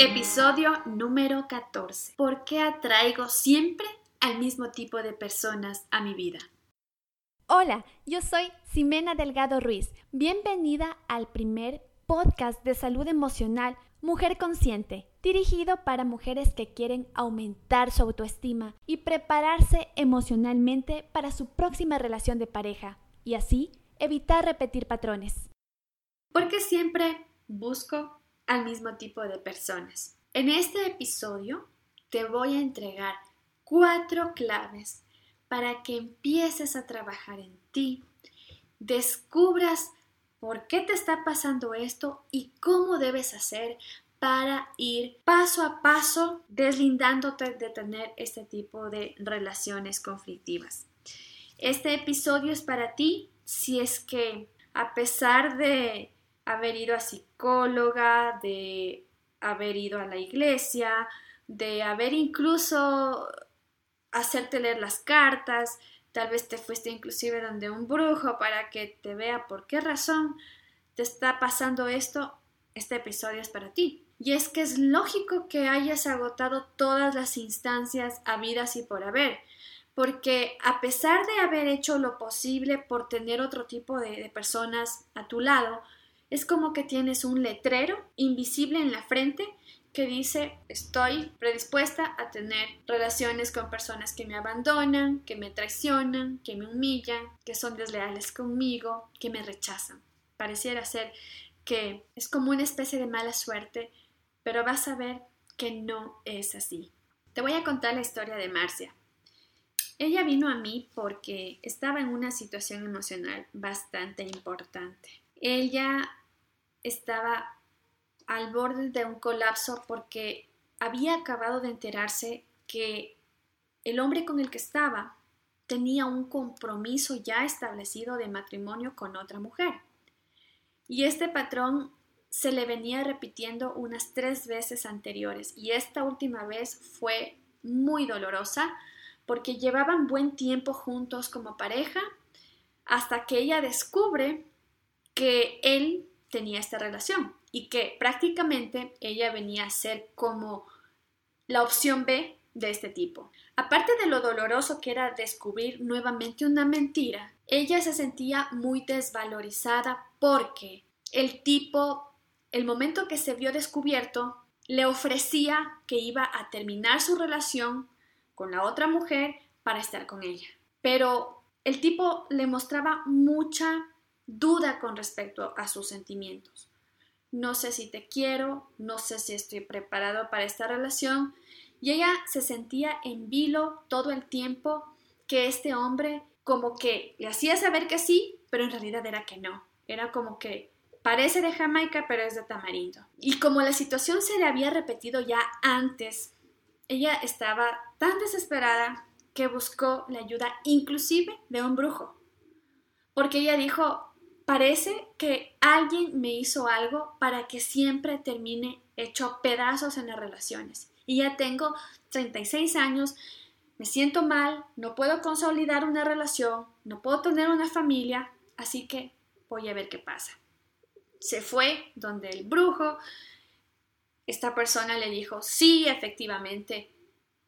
Episodio número 14. ¿Por qué atraigo siempre al mismo tipo de personas a mi vida? Hola, yo soy Ximena Delgado Ruiz. Bienvenida al primer podcast de salud emocional Mujer Consciente, dirigido para mujeres que quieren aumentar su autoestima y prepararse emocionalmente para su próxima relación de pareja y así evitar repetir patrones. Porque siempre busco al mismo tipo de personas. En este episodio te voy a entregar cuatro claves para que empieces a trabajar en ti, descubras por qué te está pasando esto y cómo debes hacer para ir paso a paso deslindándote de tener este tipo de relaciones conflictivas. Este episodio es para ti si es que a pesar de haber ido a psicóloga, de haber ido a la iglesia, de haber incluso hacerte leer las cartas, tal vez te fuiste inclusive donde un brujo para que te vea por qué razón te está pasando esto, este episodio es para ti. Y es que es lógico que hayas agotado todas las instancias habidas y por haber, porque a pesar de haber hecho lo posible por tener otro tipo de, de personas a tu lado, es como que tienes un letrero invisible en la frente que dice estoy predispuesta a tener relaciones con personas que me abandonan, que me traicionan, que me humillan, que son desleales conmigo, que me rechazan. Pareciera ser que es como una especie de mala suerte, pero vas a ver que no es así. Te voy a contar la historia de Marcia. Ella vino a mí porque estaba en una situación emocional bastante importante. Ella estaba al borde de un colapso porque había acabado de enterarse que el hombre con el que estaba tenía un compromiso ya establecido de matrimonio con otra mujer. Y este patrón se le venía repitiendo unas tres veces anteriores y esta última vez fue muy dolorosa porque llevaban buen tiempo juntos como pareja hasta que ella descubre que él tenía esta relación y que prácticamente ella venía a ser como la opción B de este tipo. Aparte de lo doloroso que era descubrir nuevamente una mentira, ella se sentía muy desvalorizada porque el tipo, el momento que se vio descubierto, le ofrecía que iba a terminar su relación con la otra mujer para estar con ella. Pero el tipo le mostraba mucha duda con respecto a sus sentimientos. No sé si te quiero, no sé si estoy preparado para esta relación. Y ella se sentía en vilo todo el tiempo que este hombre como que le hacía saber que sí, pero en realidad era que no. Era como que parece de Jamaica, pero es de Tamarindo. Y como la situación se le había repetido ya antes, ella estaba tan desesperada que buscó la ayuda inclusive de un brujo. Porque ella dijo, Parece que alguien me hizo algo para que siempre termine hecho pedazos en las relaciones. Y ya tengo 36 años, me siento mal, no puedo consolidar una relación, no puedo tener una familia, así que voy a ver qué pasa. Se fue donde el brujo, esta persona le dijo, sí, efectivamente,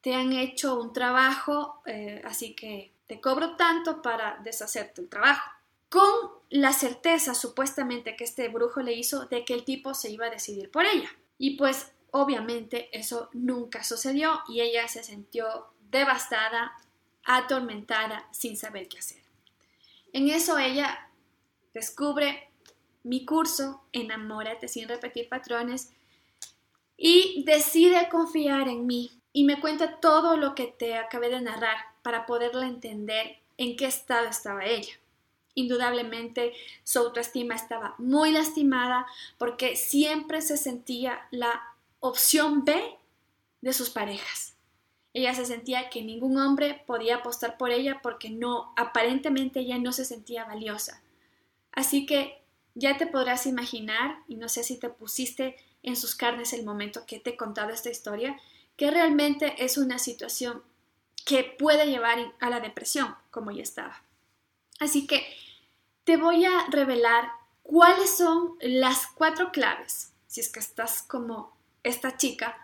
te han hecho un trabajo, eh, así que te cobro tanto para deshacerte el trabajo con la certeza supuestamente que este brujo le hizo de que el tipo se iba a decidir por ella. Y pues obviamente eso nunca sucedió y ella se sintió devastada, atormentada, sin saber qué hacer. En eso ella descubre mi curso, Enamórate sin repetir patrones, y decide confiar en mí y me cuenta todo lo que te acabé de narrar para poderla entender en qué estado estaba ella. Indudablemente su autoestima estaba muy lastimada porque siempre se sentía la opción B de sus parejas. Ella se sentía que ningún hombre podía apostar por ella porque no, aparentemente ella no se sentía valiosa. Así que ya te podrás imaginar, y no sé si te pusiste en sus carnes el momento que te he contado esta historia, que realmente es una situación que puede llevar a la depresión, como ya estaba. Así que te voy a revelar cuáles son las cuatro claves, si es que estás como esta chica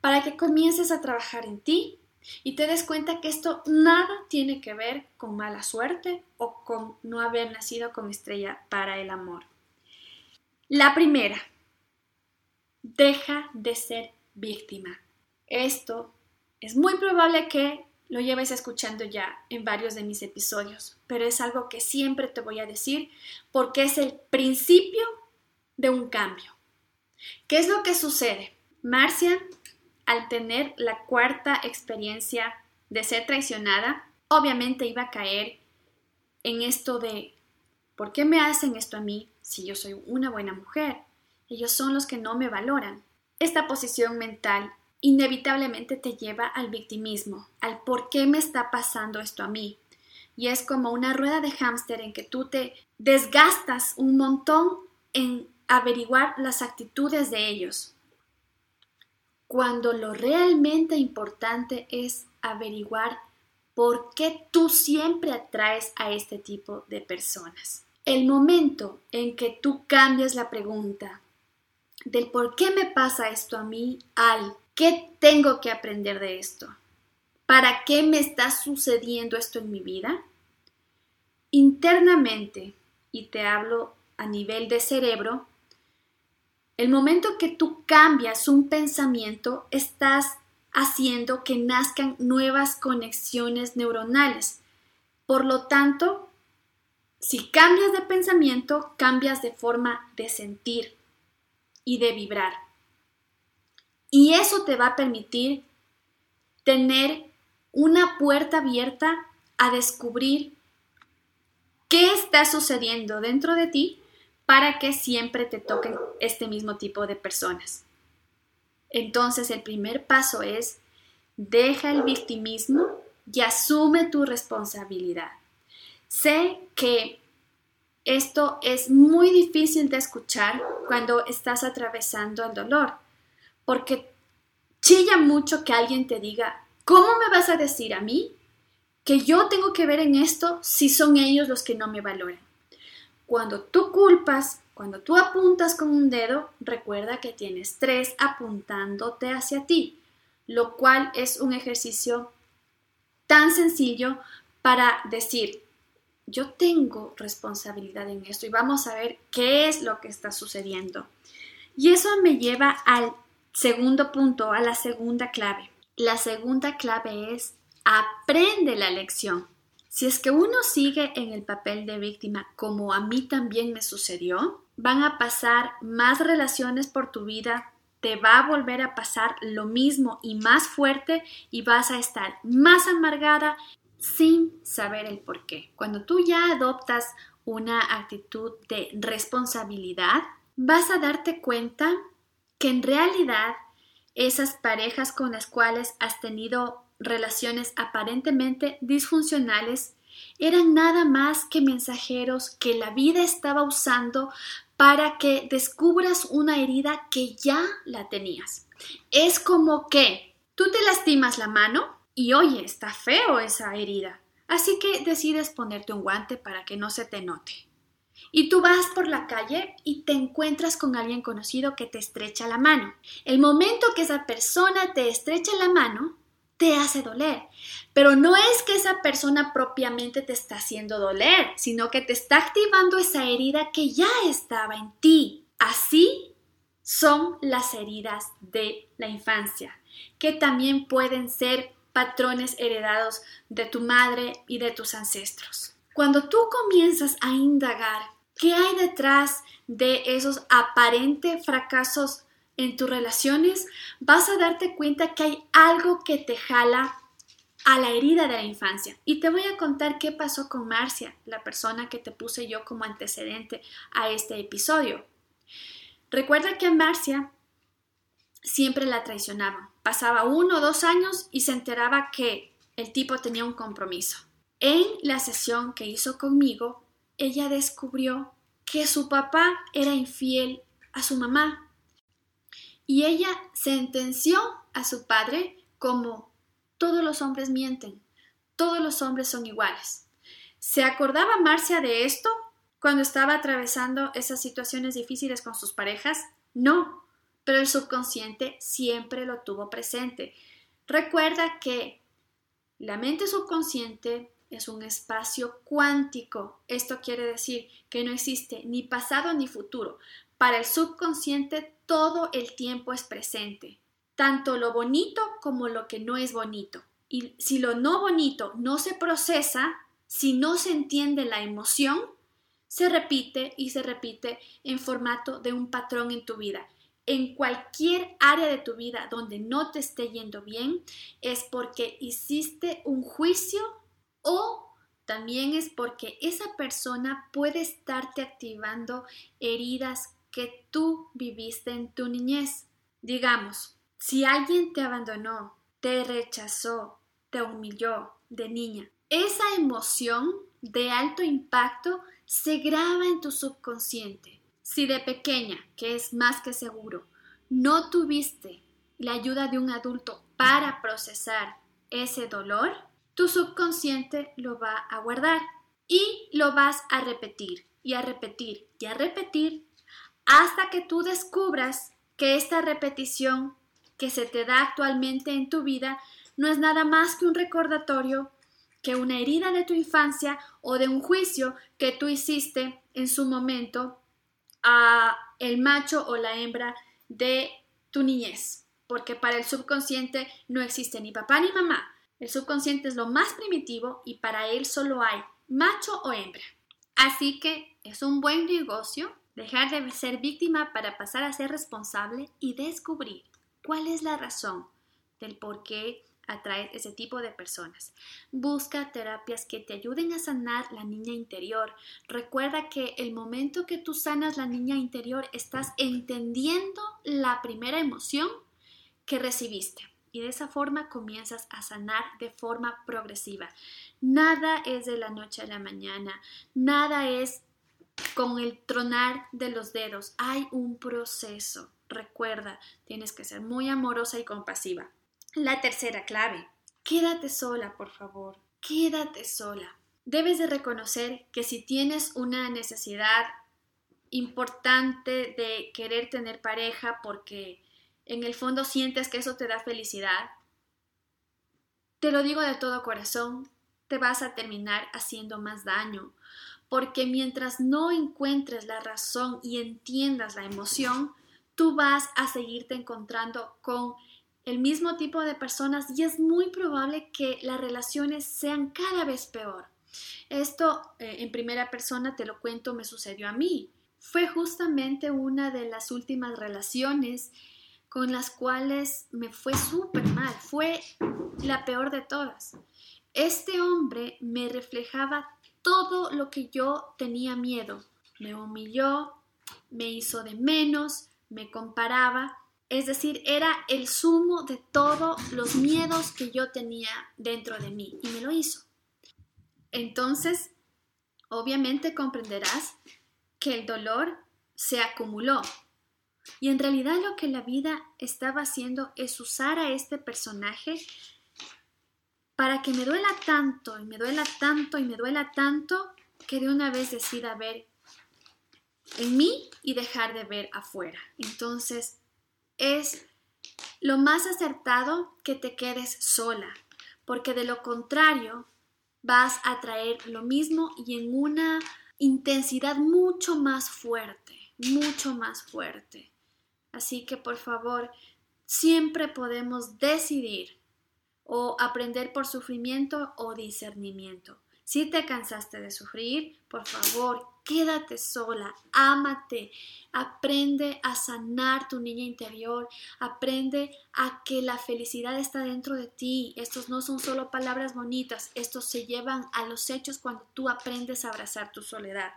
para que comiences a trabajar en ti y te des cuenta que esto nada tiene que ver con mala suerte o con no haber nacido con estrella para el amor. La primera, deja de ser víctima. Esto es muy probable que lo lleves escuchando ya en varios de mis episodios, pero es algo que siempre te voy a decir porque es el principio de un cambio. ¿Qué es lo que sucede? Marcia al tener la cuarta experiencia de ser traicionada, obviamente iba a caer en esto de, ¿por qué me hacen esto a mí si yo soy una buena mujer? Ellos son los que no me valoran. Esta posición mental inevitablemente te lleva al victimismo, al por qué me está pasando esto a mí. Y es como una rueda de hámster en que tú te desgastas un montón en averiguar las actitudes de ellos cuando lo realmente importante es averiguar por qué tú siempre atraes a este tipo de personas. El momento en que tú cambias la pregunta del por qué me pasa esto a mí al qué tengo que aprender de esto, para qué me está sucediendo esto en mi vida, internamente, y te hablo a nivel de cerebro, el momento que tú cambias un pensamiento, estás haciendo que nazcan nuevas conexiones neuronales. Por lo tanto, si cambias de pensamiento, cambias de forma de sentir y de vibrar. Y eso te va a permitir tener una puerta abierta a descubrir qué está sucediendo dentro de ti para que siempre te toquen este mismo tipo de personas. Entonces el primer paso es deja el victimismo y asume tu responsabilidad. Sé que esto es muy difícil de escuchar cuando estás atravesando el dolor, porque chilla mucho que alguien te diga, ¿cómo me vas a decir a mí que yo tengo que ver en esto si son ellos los que no me valoran? Cuando tú culpas, cuando tú apuntas con un dedo, recuerda que tienes tres apuntándote hacia ti, lo cual es un ejercicio tan sencillo para decir, yo tengo responsabilidad en esto y vamos a ver qué es lo que está sucediendo. Y eso me lleva al segundo punto, a la segunda clave. La segunda clave es aprende la lección. Si es que uno sigue en el papel de víctima, como a mí también me sucedió, van a pasar más relaciones por tu vida, te va a volver a pasar lo mismo y más fuerte y vas a estar más amargada sin saber el por qué. Cuando tú ya adoptas una actitud de responsabilidad, vas a darte cuenta que en realidad esas parejas con las cuales has tenido relaciones aparentemente disfuncionales eran nada más que mensajeros que la vida estaba usando para que descubras una herida que ya la tenías. Es como que tú te lastimas la mano y oye, está feo esa herida. Así que decides ponerte un guante para que no se te note. Y tú vas por la calle y te encuentras con alguien conocido que te estrecha la mano. El momento que esa persona te estrecha la mano, te hace doler. Pero no es que esa persona propiamente te está haciendo doler, sino que te está activando esa herida que ya estaba en ti. Así son las heridas de la infancia, que también pueden ser patrones heredados de tu madre y de tus ancestros. Cuando tú comienzas a indagar qué hay detrás de esos aparentes fracasos en tus relaciones, vas a darte cuenta que hay algo que te jala a la herida de la infancia. Y te voy a contar qué pasó con Marcia, la persona que te puse yo como antecedente a este episodio. Recuerda que a Marcia siempre la traicionaba. Pasaba uno o dos años y se enteraba que el tipo tenía un compromiso. En la sesión que hizo conmigo, ella descubrió que su papá era infiel a su mamá y ella sentenció a su padre como todos los hombres mienten, todos los hombres son iguales. ¿Se acordaba Marcia de esto cuando estaba atravesando esas situaciones difíciles con sus parejas? No, pero el subconsciente siempre lo tuvo presente. Recuerda que la mente subconsciente es un espacio cuántico. Esto quiere decir que no existe ni pasado ni futuro. Para el subconsciente todo el tiempo es presente, tanto lo bonito como lo que no es bonito. Y si lo no bonito no se procesa, si no se entiende la emoción, se repite y se repite en formato de un patrón en tu vida. En cualquier área de tu vida donde no te esté yendo bien, es porque hiciste un juicio o también es porque esa persona puede estarte activando heridas que tú viviste en tu niñez. Digamos, si alguien te abandonó, te rechazó, te humilló de niña, esa emoción de alto impacto se graba en tu subconsciente. Si de pequeña, que es más que seguro, no tuviste la ayuda de un adulto para procesar ese dolor, tu subconsciente lo va a guardar y lo vas a repetir y a repetir y a repetir hasta que tú descubras que esta repetición que se te da actualmente en tu vida no es nada más que un recordatorio, que una herida de tu infancia o de un juicio que tú hiciste en su momento a el macho o la hembra de tu niñez, porque para el subconsciente no existe ni papá ni mamá. El subconsciente es lo más primitivo y para él solo hay macho o hembra. Así que es un buen negocio dejar de ser víctima para pasar a ser responsable y descubrir cuál es la razón del por qué atraes ese tipo de personas. Busca terapias que te ayuden a sanar la niña interior. Recuerda que el momento que tú sanas la niña interior estás entendiendo la primera emoción que recibiste. Y de esa forma comienzas a sanar de forma progresiva. Nada es de la noche a la mañana, nada es con el tronar de los dedos. Hay un proceso. Recuerda, tienes que ser muy amorosa y compasiva. La tercera clave. Quédate sola, por favor. Quédate sola. Debes de reconocer que si tienes una necesidad importante de querer tener pareja porque en el fondo sientes que eso te da felicidad, te lo digo de todo corazón, te vas a terminar haciendo más daño, porque mientras no encuentres la razón y entiendas la emoción, tú vas a seguirte encontrando con el mismo tipo de personas y es muy probable que las relaciones sean cada vez peor. Esto eh, en primera persona te lo cuento, me sucedió a mí. Fue justamente una de las últimas relaciones con las cuales me fue súper mal, fue la peor de todas. Este hombre me reflejaba todo lo que yo tenía miedo. Me humilló, me hizo de menos, me comparaba es decir, era el sumo de todos los miedos que yo tenía dentro de mí y me lo hizo. Entonces, obviamente comprenderás que el dolor se acumuló. Y en realidad lo que la vida estaba haciendo es usar a este personaje para que me duela tanto y me duela tanto y me duela tanto que de una vez decida ver en mí y dejar de ver afuera. Entonces, es lo más acertado que te quedes sola, porque de lo contrario vas a traer lo mismo y en una intensidad mucho más fuerte, mucho más fuerte. Así que por favor, siempre podemos decidir o aprender por sufrimiento o discernimiento. Si te cansaste de sufrir, por favor, quédate sola, ámate, aprende a sanar tu niña interior, aprende a que la felicidad está dentro de ti. Estos no son solo palabras bonitas, estos se llevan a los hechos cuando tú aprendes a abrazar tu soledad.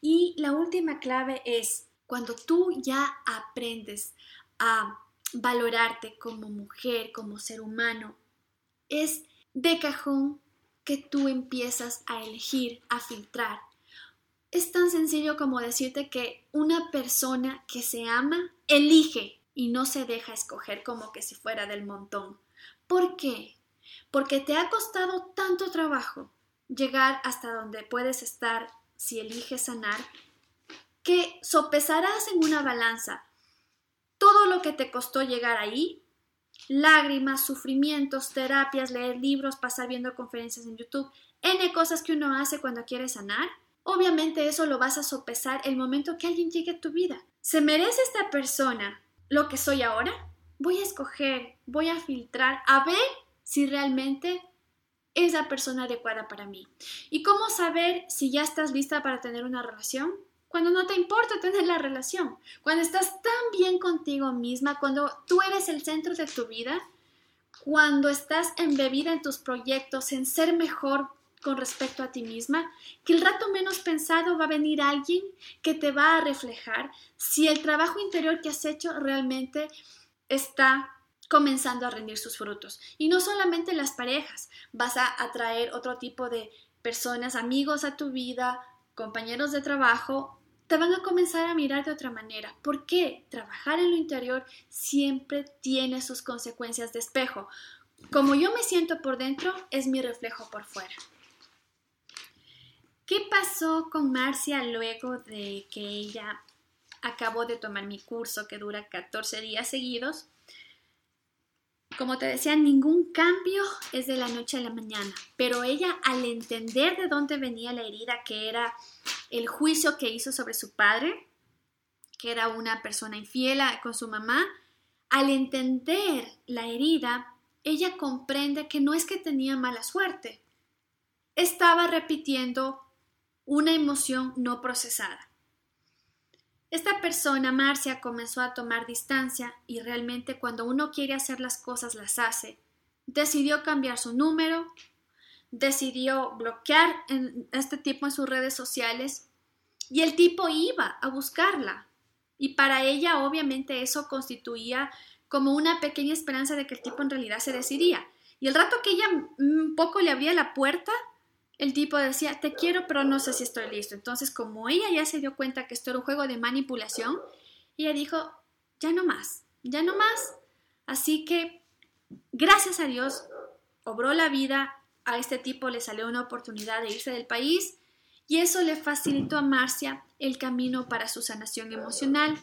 Y la última clave es cuando tú ya aprendes a valorarte como mujer, como ser humano, es de cajón que tú empiezas a elegir, a filtrar. Es tan sencillo como decirte que una persona que se ama elige y no se deja escoger como que si fuera del montón. ¿Por qué? Porque te ha costado tanto trabajo llegar hasta donde puedes estar si eliges sanar, que sopesarás en una balanza todo lo que te costó llegar ahí, lágrimas, sufrimientos, terapias, leer libros, pasar viendo conferencias en YouTube, N cosas que uno hace cuando quiere sanar, obviamente eso lo vas a sopesar el momento que alguien llegue a tu vida. ¿Se merece esta persona lo que soy ahora? Voy a escoger, voy a filtrar, a ver si realmente es la persona adecuada para mí. ¿Y cómo saber si ya estás lista para tener una relación? Cuando no te importa tener la relación, cuando estás tan bien contigo misma, cuando tú eres el centro de tu vida, cuando estás embebida en tus proyectos, en ser mejor con respecto a ti misma, que el rato menos pensado va a venir alguien que te va a reflejar si el trabajo interior que has hecho realmente está comenzando a rendir sus frutos. Y no solamente las parejas, vas a atraer otro tipo de personas, amigos a tu vida, compañeros de trabajo, te van a comenzar a mirar de otra manera. ¿Por qué? Trabajar en lo interior siempre tiene sus consecuencias de espejo. Como yo me siento por dentro, es mi reflejo por fuera. ¿Qué pasó con Marcia luego de que ella acabó de tomar mi curso que dura 14 días seguidos? Como te decía, ningún cambio es de la noche a la mañana, pero ella al entender de dónde venía la herida, que era el juicio que hizo sobre su padre, que era una persona infiel con su mamá, al entender la herida, ella comprende que no es que tenía mala suerte, estaba repitiendo una emoción no procesada. Esta persona, Marcia, comenzó a tomar distancia y realmente cuando uno quiere hacer las cosas las hace. Decidió cambiar su número, decidió bloquear en este tipo en sus redes sociales y el tipo iba a buscarla. Y para ella obviamente eso constituía como una pequeña esperanza de que el tipo en realidad se decidía. Y el rato que ella un poco le abría la puerta, el tipo decía, te quiero, pero no sé si estoy listo. Entonces, como ella ya se dio cuenta que esto era un juego de manipulación, ella dijo, ya no más, ya no más. Así que, gracias a Dios, obró la vida, a este tipo le salió una oportunidad de irse del país y eso le facilitó a Marcia el camino para su sanación emocional.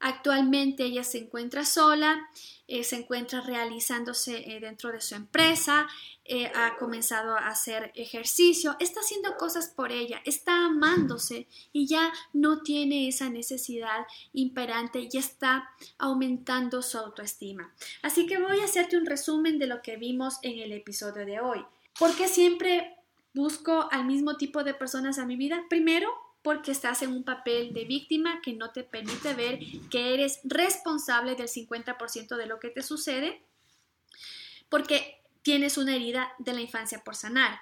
Actualmente ella se encuentra sola, eh, se encuentra realizándose eh, dentro de su empresa, eh, ha comenzado a hacer ejercicio, está haciendo cosas por ella, está amándose y ya no tiene esa necesidad imperante, ya está aumentando su autoestima. Así que voy a hacerte un resumen de lo que vimos en el episodio de hoy. ¿Por qué siempre busco al mismo tipo de personas a mi vida? Primero, porque estás en un papel de víctima que no te permite ver que eres responsable del 50% de lo que te sucede, porque tienes una herida de la infancia por sanar.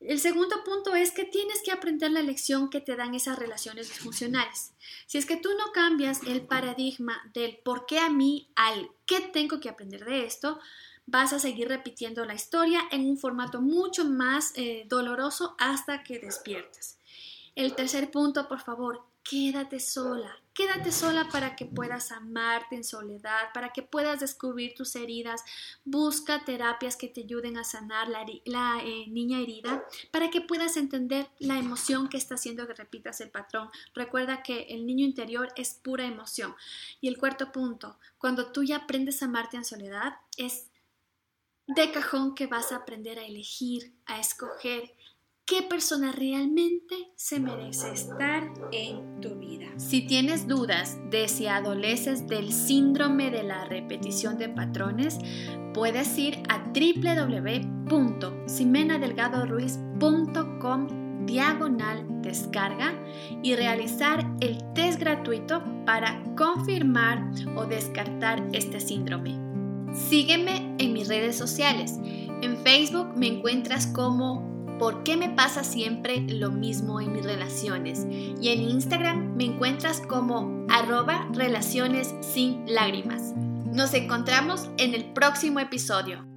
El segundo punto es que tienes que aprender la lección que te dan esas relaciones disfuncionales. Si es que tú no cambias el paradigma del por qué a mí al qué tengo que aprender de esto, vas a seguir repitiendo la historia en un formato mucho más eh, doloroso hasta que despiertes. El tercer punto, por favor, quédate sola. Quédate sola para que puedas amarte en soledad, para que puedas descubrir tus heridas. Busca terapias que te ayuden a sanar la, eh, niña herida, para que puedas entender la emoción que está haciendo que repitas el patrón. Recuerda que el niño interior es pura emoción. Y el cuarto punto, cuando tú ya aprendes a amarte en soledad, es de cajón que vas a aprender a elegir, a escoger qué persona realmente se merece estar en tu vida. Si tienes dudas de si adoleces del síndrome de la repetición de patrones, puedes ir a www.simenadelgadoruiz.com diagonal descarga y realizar el test gratuito para confirmar o descartar este síndrome. Sígueme en mis redes sociales. En Facebook me encuentras como ¿Por qué me pasa siempre lo mismo en mis relaciones? Y en Instagram me encuentras como arroba relaciones sin lágrimas. Nos encontramos en el próximo episodio.